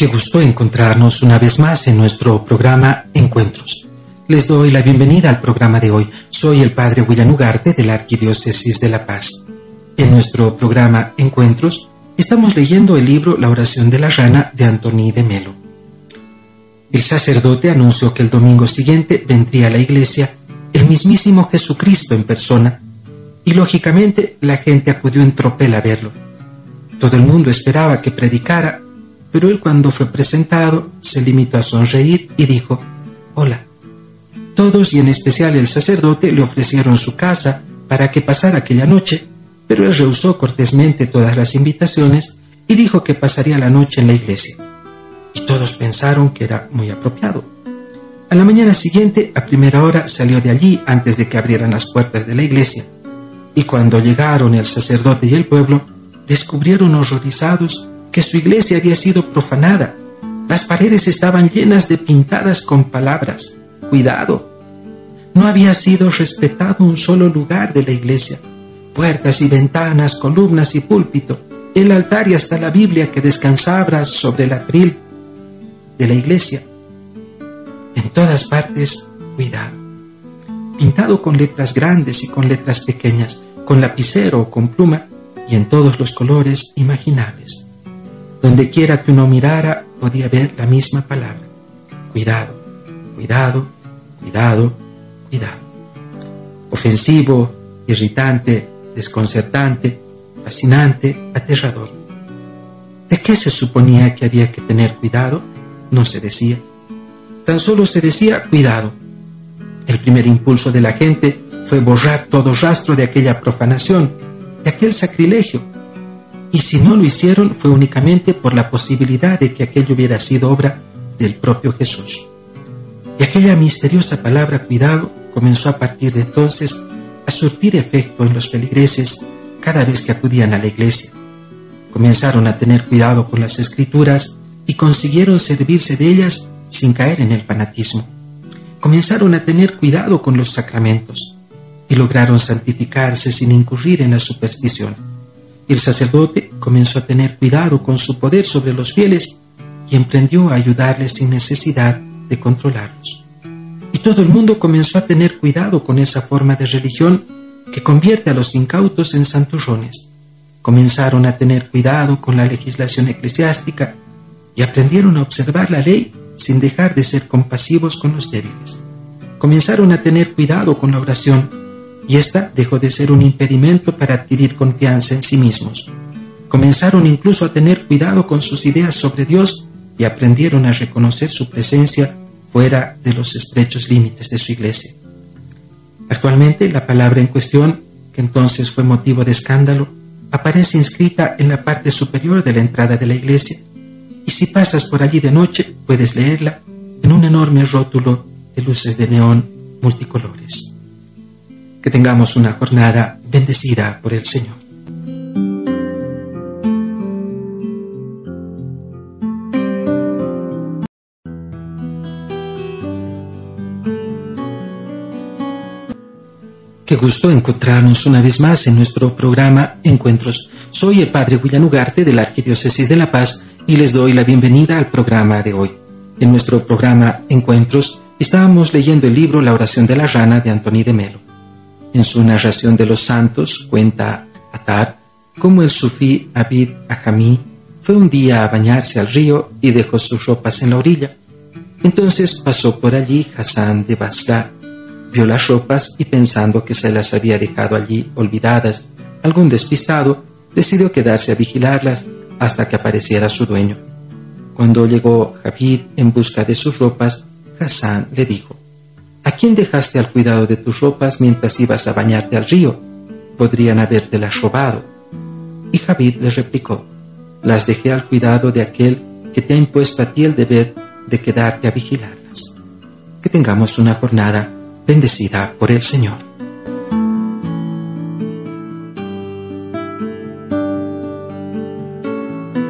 Qué gusto encontrarnos una vez más en nuestro programa Encuentros. Les doy la bienvenida al programa de hoy. Soy el Padre William Ugarte de la Arquidiócesis de La Paz. En nuestro programa Encuentros estamos leyendo el libro La oración de la rana de Antoni de Melo. El sacerdote anunció que el domingo siguiente vendría a la iglesia el mismísimo Jesucristo en persona y lógicamente la gente acudió en tropel a verlo. Todo el mundo esperaba que predicara pero él cuando fue presentado se limitó a sonreír y dijo, Hola. Todos y en especial el sacerdote le ofrecieron su casa para que pasara aquella noche, pero él rehusó cortésmente todas las invitaciones y dijo que pasaría la noche en la iglesia. Y todos pensaron que era muy apropiado. A la mañana siguiente, a primera hora, salió de allí antes de que abrieran las puertas de la iglesia. Y cuando llegaron el sacerdote y el pueblo, descubrieron horrorizados que su iglesia había sido profanada. Las paredes estaban llenas de pintadas con palabras. Cuidado. No había sido respetado un solo lugar de la iglesia. Puertas y ventanas, columnas y púlpito, el altar y hasta la Biblia que descansaba sobre el atril de la iglesia. En todas partes, cuidado. Pintado con letras grandes y con letras pequeñas, con lapicero o con pluma, y en todos los colores imaginables. Donde quiera que uno mirara, podía ver la misma palabra. Cuidado, cuidado, cuidado, cuidado. Ofensivo, irritante, desconcertante, fascinante, aterrador. ¿De qué se suponía que había que tener cuidado? No se decía. Tan solo se decía cuidado. El primer impulso de la gente fue borrar todo rastro de aquella profanación, de aquel sacrilegio, y si no lo hicieron fue únicamente por la posibilidad de que aquello hubiera sido obra del propio Jesús. Y aquella misteriosa palabra cuidado comenzó a partir de entonces a surtir efecto en los feligreses cada vez que acudían a la iglesia. Comenzaron a tener cuidado con las escrituras y consiguieron servirse de ellas sin caer en el fanatismo. Comenzaron a tener cuidado con los sacramentos y lograron santificarse sin incurrir en la superstición el sacerdote comenzó a tener cuidado con su poder sobre los fieles y emprendió a ayudarles sin necesidad de controlarlos. Y todo el mundo comenzó a tener cuidado con esa forma de religión que convierte a los incautos en santurrones. Comenzaron a tener cuidado con la legislación eclesiástica y aprendieron a observar la ley sin dejar de ser compasivos con los débiles. Comenzaron a tener cuidado con la oración y esta dejó de ser un impedimento para adquirir confianza en sí mismos. Comenzaron incluso a tener cuidado con sus ideas sobre Dios y aprendieron a reconocer su presencia fuera de los estrechos límites de su iglesia. Actualmente la palabra en cuestión, que entonces fue motivo de escándalo, aparece inscrita en la parte superior de la entrada de la iglesia y si pasas por allí de noche puedes leerla en un enorme rótulo de luces de neón multicolores que tengamos una jornada bendecida por el Señor. Qué gusto encontrarnos una vez más en nuestro programa Encuentros. Soy el Padre William Ugarte de la Arquidiócesis de La Paz y les doy la bienvenida al programa de hoy. En nuestro programa Encuentros estábamos leyendo el libro La oración de la rana de Antoni de Melo. En su narración de los santos cuenta Atar cómo el sufí Abid Ajamí fue un día a bañarse al río y dejó sus ropas en la orilla. Entonces pasó por allí Hassan de Basra, vio las ropas y pensando que se las había dejado allí olvidadas, algún despistado decidió quedarse a vigilarlas hasta que apareciera su dueño. Cuando llegó Javid en busca de sus ropas, Hassan le dijo, ¿A quién dejaste al cuidado de tus ropas mientras ibas a bañarte al río? Podrían habértelas robado. Y Javid le replicó, las dejé al cuidado de aquel que te ha impuesto a ti el deber de quedarte a vigilarlas. Que tengamos una jornada bendecida por el Señor.